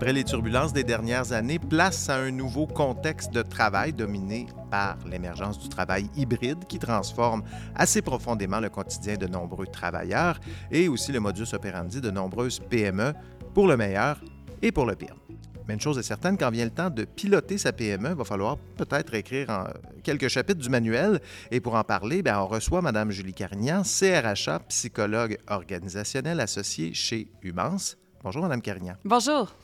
Après les turbulences des dernières années, place à un nouveau contexte de travail dominé par l'émergence du travail hybride qui transforme assez profondément le quotidien de nombreux travailleurs et aussi le modus operandi de nombreuses PME, pour le meilleur et pour le pire. Mais une chose est certaine, quand vient le temps de piloter sa PME, il va falloir peut-être écrire quelques chapitres du manuel. Et pour en parler, bien, on reçoit Mme Julie Carignan, CRHA, psychologue organisationnelle associée chez Humance. Bonjour, Mme Carignan. Bonjour.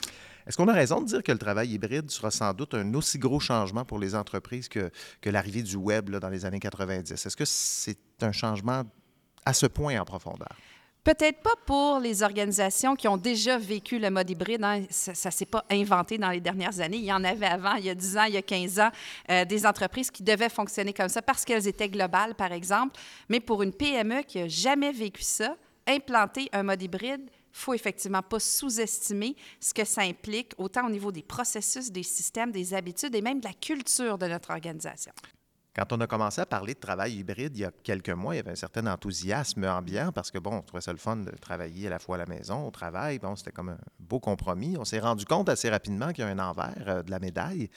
Est-ce qu'on a raison de dire que le travail hybride sera sans doute un aussi gros changement pour les entreprises que, l'arrivée du web dans les années 90? Est-ce que c'est un changement à ce point en profondeur? Peut-être pas pour les organisations qui ont déjà vécu le mode hybride. Hein. Ça ne s'est pas inventé dans les dernières années. Il y en avait avant, il y a 10 ans, il y a 15 ans, euh, des entreprises qui devaient fonctionner comme ça parce qu'elles étaient globales, par exemple. Mais pour une PME qui n'a jamais vécu ça, implanter un mode hybride, faut effectivement pas sous-estimer ce que ça implique, autant au niveau des processus, des systèmes, des habitudes et même de la culture de notre organisation. Quand on a commencé à parler de travail hybride il y a quelques mois, il y avait un certain enthousiasme ambiant parce que, bon, on trouvait ça le fun de travailler à la fois à la maison, au travail. Bon, c'était comme un beau compromis. On s'est rendu compte assez rapidement qu'il y a un envers euh, de la médaille.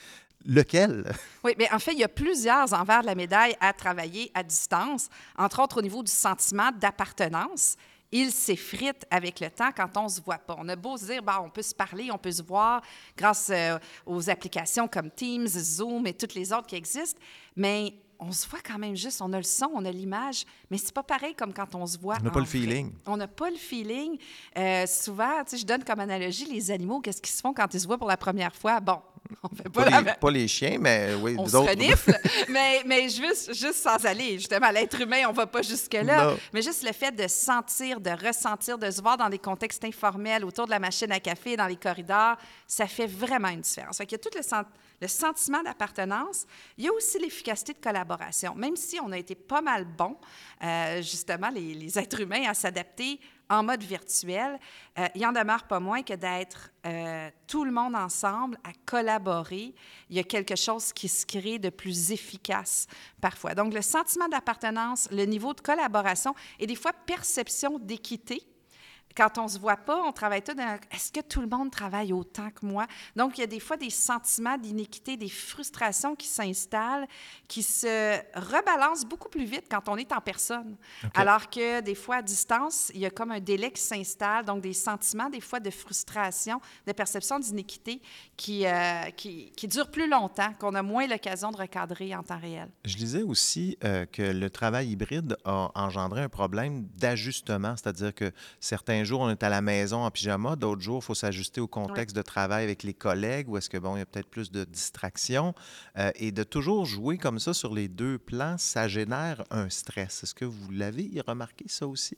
Lequel? Oui, mais en fait, il y a plusieurs envers de la médaille à travailler à distance, entre autres au niveau du sentiment d'appartenance il s'effrite avec le temps quand on ne se voit pas. On a beau se dire, bah, on peut se parler, on peut se voir grâce euh, aux applications comme Teams, Zoom et toutes les autres qui existent, mais on se voit quand même juste, on a le son, on a l'image, mais c'est pas pareil comme quand on se voit. On n'a pas le feeling. On n'a pas le feeling. Euh, souvent, tu sais, je donne comme analogie les animaux, qu'est-ce qu'ils se font quand ils se voient pour la première fois? Bon, on fait pas, les, pas les chiens, mais oui, on se renifle, mais, mais juste, juste sans aller. Justement, l'être humain, on va pas jusque-là. Mais juste le fait de sentir, de ressentir, de se voir dans des contextes informels, autour de la machine à café, dans les corridors, ça fait vraiment une différence. Fait il y a tout le, le sentiment d'appartenance. Il y a aussi l'efficacité de collaboration. Même si on a été pas mal bon, euh, justement, les, les êtres humains, à s'adapter en mode virtuel, euh, il en demeure pas moins que d'être euh, tout le monde ensemble à collaborer. Il y a quelque chose qui se crée de plus efficace parfois. Donc, le sentiment d'appartenance, le niveau de collaboration et des fois perception d'équité quand on se voit pas, on travaille tout dans est-ce que tout le monde travaille autant que moi? Donc, il y a des fois des sentiments d'iniquité, des frustrations qui s'installent, qui se rebalancent beaucoup plus vite quand on est en personne. Alors que des fois, à distance, il y a comme un délai qui s'installe, donc des sentiments, des fois, de frustration, de perception d'iniquité qui, euh, qui, qui, durent plus longtemps, qu'on a moins l'occasion de recadrer en temps réel. Je disais aussi euh, que le travail hybride a engendré un problème d'ajustement, c'est-à-dire que certains un jour, on est à la maison en pyjama, d'autres jours, il faut s'ajuster au contexte de travail avec les collègues, ou est-ce que, bon, il y a peut-être plus de distractions? Euh, et de toujours jouer comme ça sur les deux plans, ça génère un stress. Est-ce que vous l'avez remarqué, ça aussi?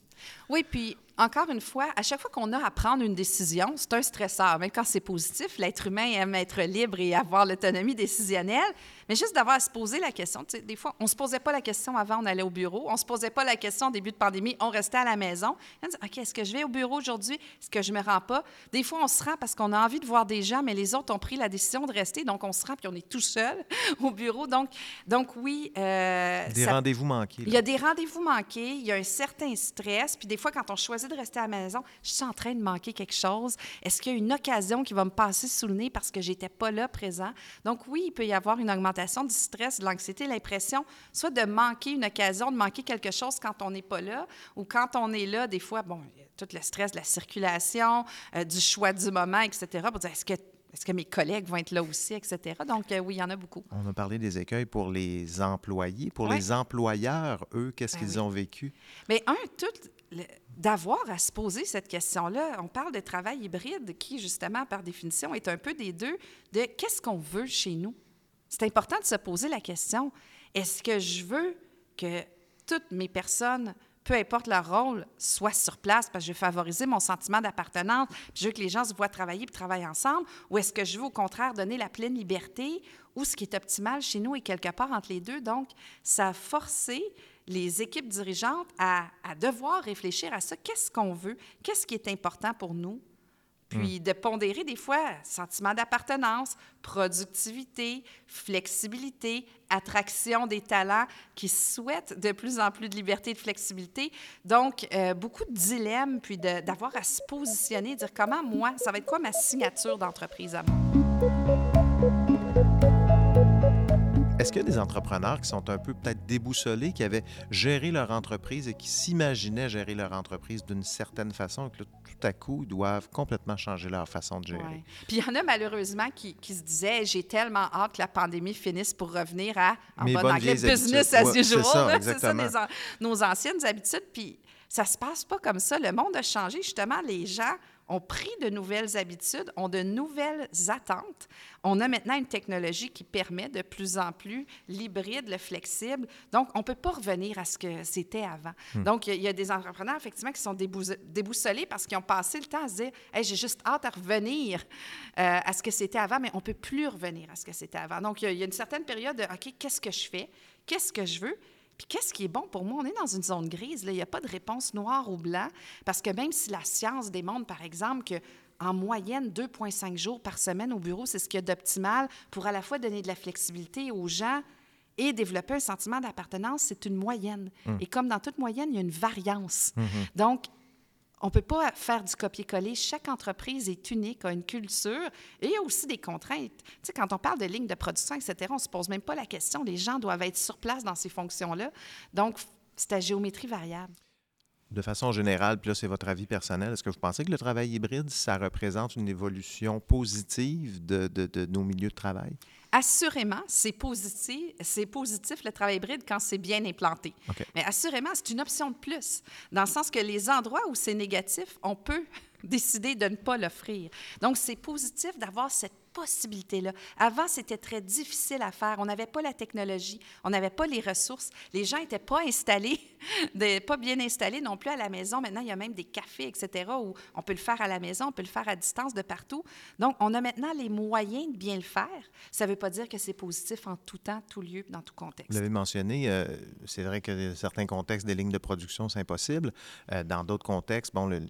Oui, puis encore une fois, à chaque fois qu'on a à prendre une décision, c'est un stresseur. Même quand c'est positif, l'être humain aime être libre et avoir l'autonomie décisionnelle. Mais juste d'avoir à se poser la question, des fois, on ne se posait pas la question avant, on allait au bureau. On ne se posait pas la question au début de pandémie, on restait à la maison. On dit, OK, est-ce que je vais au bureau aujourd'hui? Est-ce que je ne me rends pas? Des fois, on se rend parce qu'on a envie de voir des gens, mais les autres ont pris la décision de rester. Donc, on se rend puis on est tout seul au bureau. Donc, donc oui. Euh, des rendez-vous manqués. Il y a des rendez-vous manqués, il y a un certain stress. Puis des fois, quand on choisit de rester à la maison, je suis en train de manquer quelque chose. Est-ce qu'il y a une occasion qui va me passer sous le nez parce que j'étais pas là présent? Donc oui, il peut y avoir une augmentation du stress, de l'anxiété, l'impression soit de manquer une occasion, de manquer quelque chose quand on n'est pas là, ou quand on est là, des fois, bon, tout le stress de la circulation, euh, du choix du moment, etc. Pour dire, est-ce que est-ce que mes collègues vont être là aussi, etc. Donc, euh, oui, il y en a beaucoup. On a parlé des écueils pour les employés. Pour les employeurs, eux, qu'est-ce ben qu'ils ont vécu? Bien, un, tout d'avoir à se poser cette question-là. On parle de travail hybride qui, justement, par définition, est un peu des deux, de qu'est-ce qu'on veut chez nous? C'est important de se poser la question, est-ce que je veux que toutes mes personnes peu importe leur rôle, soient sur place parce que je veux favoriser mon sentiment d'appartenance, puis je veux que les gens se voient travailler puis travaillent ensemble, ou est-ce que je veux au contraire donner la pleine liberté, ou ce qui est optimal chez nous est quelque part entre les deux. Donc, ça a forcé les équipes dirigeantes à, à devoir réfléchir à ça. Qu'est-ce qu'on veut? Qu'est-ce qui est important pour nous? Puis de pondérer des fois sentiment d'appartenance, productivité, flexibilité, attraction des talents qui souhaitent de plus en plus de liberté et de flexibilité. Donc, euh, beaucoup de dilemmes, puis d'avoir à se positionner, dire comment moi, ça va être quoi ma signature d'entreprise à moi? Est-ce qu'il y a des entrepreneurs qui sont un peu peut-être déboussolés, qui avaient géré leur entreprise et qui s'imaginaient gérer leur entreprise d'une certaine façon, et que tout à coup, ils doivent complètement changer leur façon de gérer? Puis il y en a malheureusement qui, se disaient J'ai tellement hâte que la pandémie finisse pour revenir à, en bon anglais, business as usual. C'est ça, nos anciennes habitudes. Puis ça se passe pas comme ça. Le monde a changé. Justement, les gens ont pris de nouvelles habitudes, ont de nouvelles attentes. On a maintenant une technologie qui permet de plus en plus l'hybride, le flexible. Donc, on ne peut pas revenir à ce que c'était avant. Hmm. Donc, il y, a des entrepreneurs, effectivement, qui sont déboussolés parce qu'ils ont passé le temps à se dire hey, j'ai juste hâte à revenir euh, à ce que c'était avant, mais on ne peut plus revenir à ce que c'était avant. Donc, il y, a une certaine période de OK, qu'est-ce que je fais? Qu'est-ce que je veux? Puis qu'est-ce qui est bon pour moi? On est dans une zone grise. Là. Il n'y a pas de réponse noire ou blanc. Parce que même si la science démontre, par exemple, que en moyenne 2,5 jours par semaine au bureau, c'est ce qu'il y a d'optimal pour à la fois donner de la flexibilité aux gens et développer un sentiment d'appartenance, c'est une moyenne. Hum. Et comme dans toute moyenne, il y a une variance. Hum, hum. Donc, on ne peut pas faire du copier-coller. Chaque entreprise est unique, a une culture et a aussi des contraintes. Tu sais, quand on parle de lignes de production, etc., on ne se pose même pas la question. Les gens doivent être sur place dans ces fonctions-là. Donc, c'est à géométrie variable. De façon générale, puis là, c'est votre avis personnel, est-ce que vous pensez que le travail hybride, ça représente une évolution positive de nos milieux de travail? Assurément, c'est positif, c'est positif le travail hybride quand c'est bien implanté. Mais assurément, c'est une option de plus, dans le sens que les endroits où c'est négatif, on peut décider de ne pas l'offrir. Donc, c'est positif d'avoir cette possibilité-là. Avant, c'était très difficile à faire. On n'avait pas la technologie, on n'avait pas les ressources. Les gens n'étaient pas installés, pas bien installés non plus à la maison. Maintenant, il y a même des cafés, etc., où on peut le faire à la maison, on peut le faire à distance de partout. Donc, on a maintenant les moyens de bien le faire. Ça ne veut pas dire que c'est positif en tout temps, tout lieu, dans tout contexte. Vous l'avez mentionné, euh, c'est vrai que dans certains contextes, des lignes de production, c'est impossible. Euh, dans d'autres contextes, bon, le,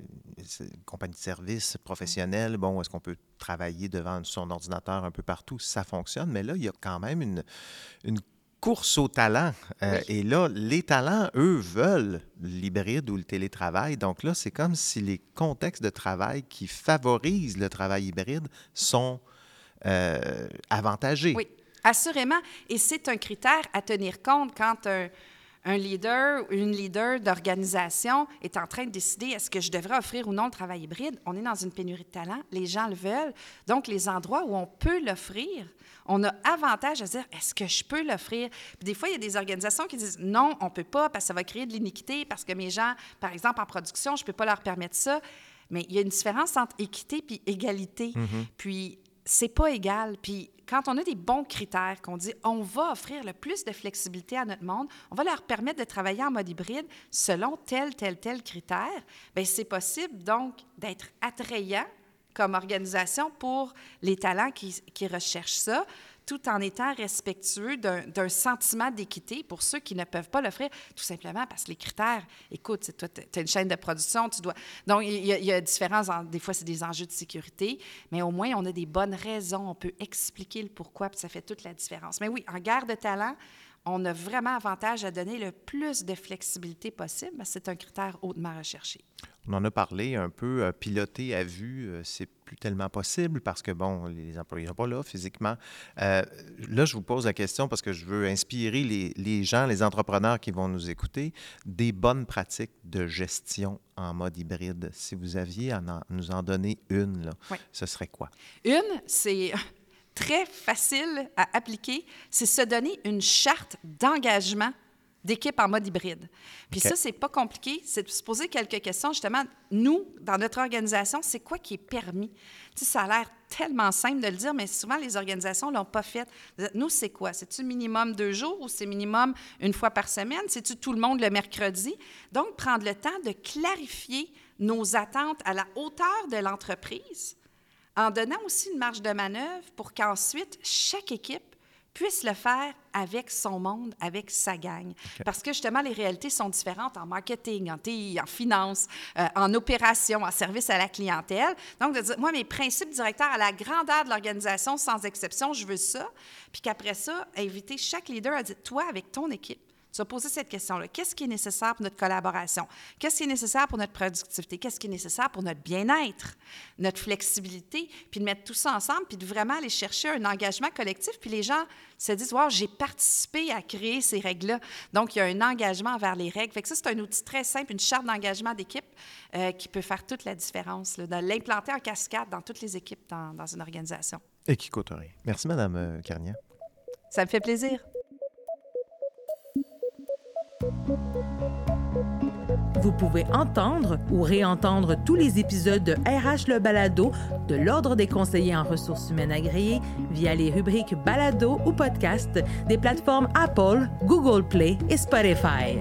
compagnie de services professionnelle, bon, est-ce qu'on peut travailler devant son ordinateur un peu partout, ça fonctionne. Mais là, il y a quand même une, une course au talent. Euh, et là, les talents, eux, veulent l'hybride ou le télétravail. Donc là, c'est comme si les contextes de travail qui favorisent le travail hybride sont euh, avantagés. Oui, assurément. Et c'est un critère à tenir compte quand un un leader ou une leader d'organisation est en train de décider est-ce que je devrais offrir ou non le travail hybride, on est dans une pénurie de talent, les gens le veulent. Donc, les endroits où on peut l'offrir, on a avantage à dire est-ce que je peux l'offrir? des fois, il y a des organisations qui disent non, on ne peut pas parce que ça va créer de l'iniquité, parce que mes gens, par exemple, en production, je ne peux pas leur permettre ça. Mais il y a une différence entre équité et égalité. Mm-hmm. Puis, c'est pas égal. Puis quand on a des bons critères, qu'on dit on va offrir le plus de flexibilité à notre monde, on va leur permettre de travailler en mode hybride selon tel, tel, tel critère, bien, c'est possible donc d'être attrayant comme organisation pour les talents qui, qui recherchent ça tout en étant respectueux d'un sentiment d'équité pour ceux qui ne peuvent pas l'offrir, tout simplement parce que les critères, écoute, toi, tu as une chaîne de production, tu dois... Donc, il y a, il y. Des fois, c'est des enjeux de sécurité, mais au moins, on a des bonnes raisons, on peut expliquer le pourquoi, puis ça fait toute la différence. Mais oui, en guerre de talent, on a vraiment avantage à donner le plus de flexibilité possible. C'est un critère hautement recherché. On en a parlé un peu, euh, piloter à vue, euh, c'est plus tellement possible parce que, bon, les employés ne sont pas là physiquement. Euh, là, je vous pose la question parce que je veux inspirer les, gens, les entrepreneurs qui vont nous écouter, des bonnes pratiques de gestion en mode hybride. Si vous aviez à nous en donner une, là, ce serait quoi? Une, c'est très facile à appliquer, c'est se donner une charte d'engagement d'équipe en mode hybride. Puis ça, c'est pas compliqué. C'est de se poser quelques questions. Justement, nous, dans notre organisation, c'est quoi qui est permis? Tu sais, ça a l'air tellement simple de le dire, mais souvent, les organisations ne l'ont pas fait. Nous, c'est quoi? C'est-tu minimum deux jours ou c'est minimum une fois par semaine? C'est-tu tout le monde le mercredi? Donc, prendre le temps de clarifier nos attentes à la hauteur de l'entreprise en donnant aussi une marge de manœuvre pour qu'ensuite, chaque équipe puisse le faire avec son monde, avec sa gang. Parce que justement, les réalités sont différentes en marketing, en TI, en finance, euh, en opération, en service à la clientèle. Donc, de dire, moi, mes principes directeurs à la grandeur de l'organisation, sans exception, je veux ça. Puis qu'après ça, inviter chaque leader à dire, toi, avec ton équipe, tu vas poser cette question-là. Qu'est-ce qui est nécessaire pour notre collaboration? Qu'est-ce qui est nécessaire pour notre productivité? Qu'est-ce qui est nécessaire pour notre bien-être, notre flexibilité? Puis de mettre tout ça ensemble, puis de vraiment aller chercher un engagement collectif. Puis les gens se disent, wow, j'ai participé à créer ces règles-là. Donc, il y a un engagement envers les règles. Fait que ça, c'est un outil très simple, une charte d'engagement d'équipe euh, qui peut faire toute la différence, de l'implanter en cascade dans toutes les équipes dans, dans une organisation. Et qui coûte rien. Merci, Mme euh, Carnier. Ça me fait plaisir. Vous pouvez entendre ou réentendre tous les épisodes de RH Le Balado de l'Ordre des conseillers en ressources humaines agréées via les rubriques Balado ou Podcast des plateformes Apple, Google Play et Spotify.